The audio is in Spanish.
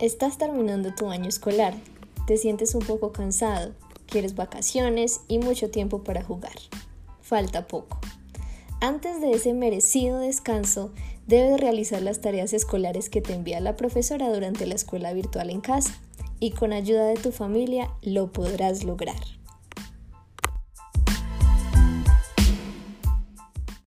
Estás terminando tu año escolar, te sientes un poco cansado, quieres vacaciones y mucho tiempo para jugar. Falta poco. Antes de ese merecido descanso, debes realizar las tareas escolares que te envía la profesora durante la escuela virtual en casa y con ayuda de tu familia lo podrás lograr.